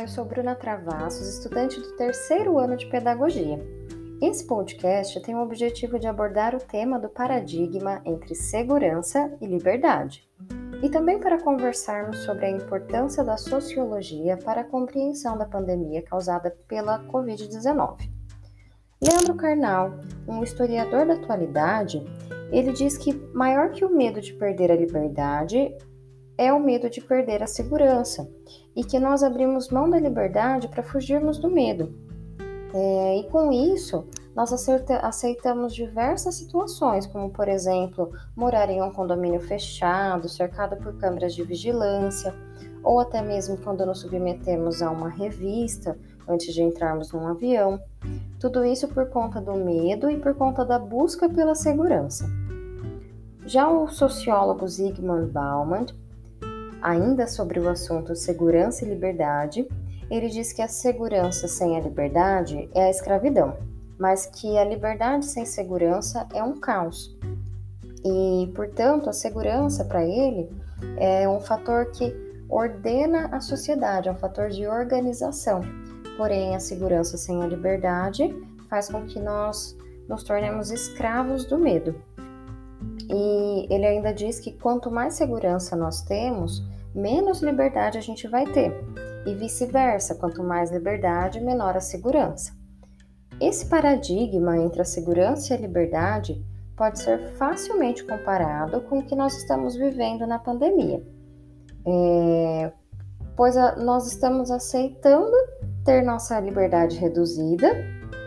Eu sou Bruna Travassos, estudante do terceiro ano de Pedagogia. Esse podcast tem o objetivo de abordar o tema do paradigma entre segurança e liberdade, e também para conversarmos sobre a importância da sociologia para a compreensão da pandemia causada pela Covid-19. Leandro Carnal, um historiador da atualidade, ele diz que maior que o medo de perder a liberdade é o medo de perder a segurança e que nós abrimos mão da liberdade para fugirmos do medo. É, e com isso, nós aceitamos diversas situações, como por exemplo, morar em um condomínio fechado, cercado por câmeras de vigilância, ou até mesmo quando nos submetemos a uma revista antes de entrarmos num avião. Tudo isso por conta do medo e por conta da busca pela segurança. Já o sociólogo Zygmunt Bauman Ainda sobre o assunto segurança e liberdade, ele diz que a segurança sem a liberdade é a escravidão, mas que a liberdade sem segurança é um caos. E, portanto, a segurança para ele é um fator que ordena a sociedade, é um fator de organização. Porém, a segurança sem a liberdade faz com que nós nos tornemos escravos do medo. E ele ainda diz que quanto mais segurança nós temos, menos liberdade a gente vai ter. E vice-versa, quanto mais liberdade, menor a segurança. Esse paradigma entre a segurança e a liberdade pode ser facilmente comparado com o que nós estamos vivendo na pandemia. É, pois a, nós estamos aceitando ter nossa liberdade reduzida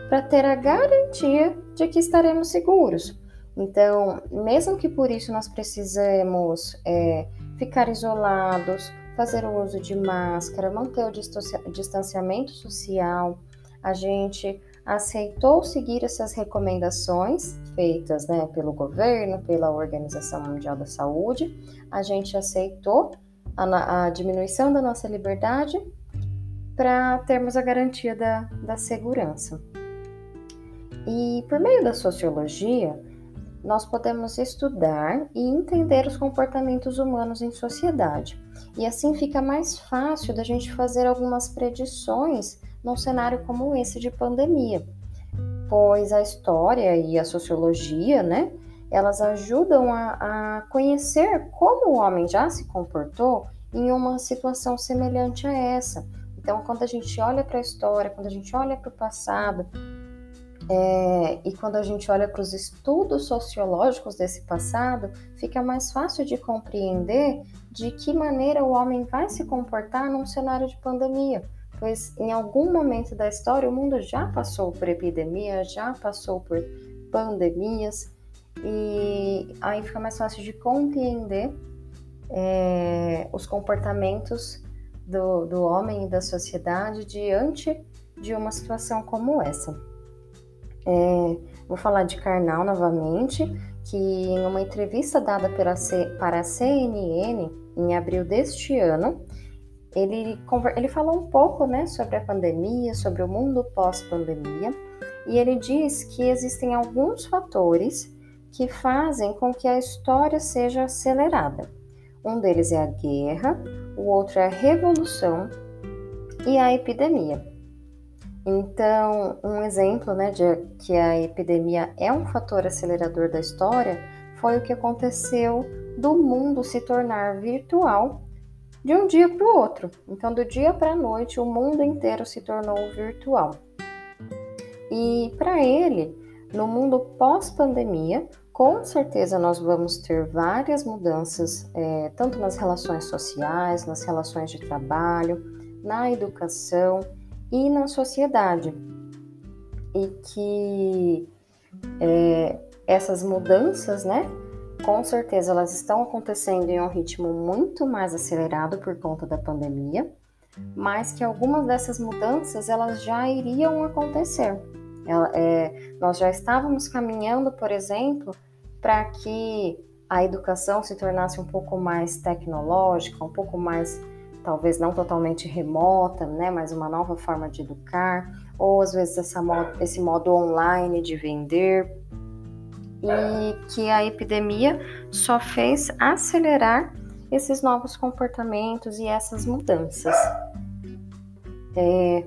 para ter a garantia de que estaremos seguros. Então, mesmo que por isso nós precisemos é, ficar isolados, fazer o uso de máscara, manter o distanciamento social, a gente aceitou seguir essas recomendações feitas né, pelo governo, pela Organização Mundial da Saúde, a gente aceitou a, a diminuição da nossa liberdade para termos a garantia da, da segurança. E por meio da sociologia, nós podemos estudar e entender os comportamentos humanos em sociedade. E assim fica mais fácil da gente fazer algumas predições num cenário como esse de pandemia, pois a história e a sociologia, né, elas ajudam a, a conhecer como o homem já se comportou em uma situação semelhante a essa. Então, quando a gente olha para a história, quando a gente olha para o passado, é, e quando a gente olha para os estudos sociológicos desse passado, fica mais fácil de compreender de que maneira o homem vai se comportar num cenário de pandemia. Pois em algum momento da história o mundo já passou por epidemia, já passou por pandemias, e aí fica mais fácil de compreender é, os comportamentos do, do homem e da sociedade diante de uma situação como essa. É, vou falar de Karnal novamente, que em uma entrevista dada para a CNN em abril deste ano, ele, ele falou um pouco né, sobre a pandemia, sobre o mundo pós-pandemia, e ele diz que existem alguns fatores que fazem com que a história seja acelerada. Um deles é a guerra, o outro é a revolução e a epidemia. Então, um exemplo né, de que a epidemia é um fator acelerador da história foi o que aconteceu do mundo se tornar virtual de um dia para o outro. Então, do dia para a noite, o mundo inteiro se tornou virtual. E para ele, no mundo pós-pandemia, com certeza nós vamos ter várias mudanças, é, tanto nas relações sociais, nas relações de trabalho, na educação e na sociedade. E que é, essas mudanças, né, com certeza elas estão acontecendo em um ritmo muito mais acelerado por conta da pandemia, mas que algumas dessas mudanças elas já iriam acontecer. Ela, é, nós já estávamos caminhando, por exemplo, para que a educação se tornasse um pouco mais tecnológica, um pouco mais talvez não totalmente remota, né, mas uma nova forma de educar, ou às vezes essa modo, esse modo online de vender, e que a epidemia só fez acelerar esses novos comportamentos e essas mudanças. é,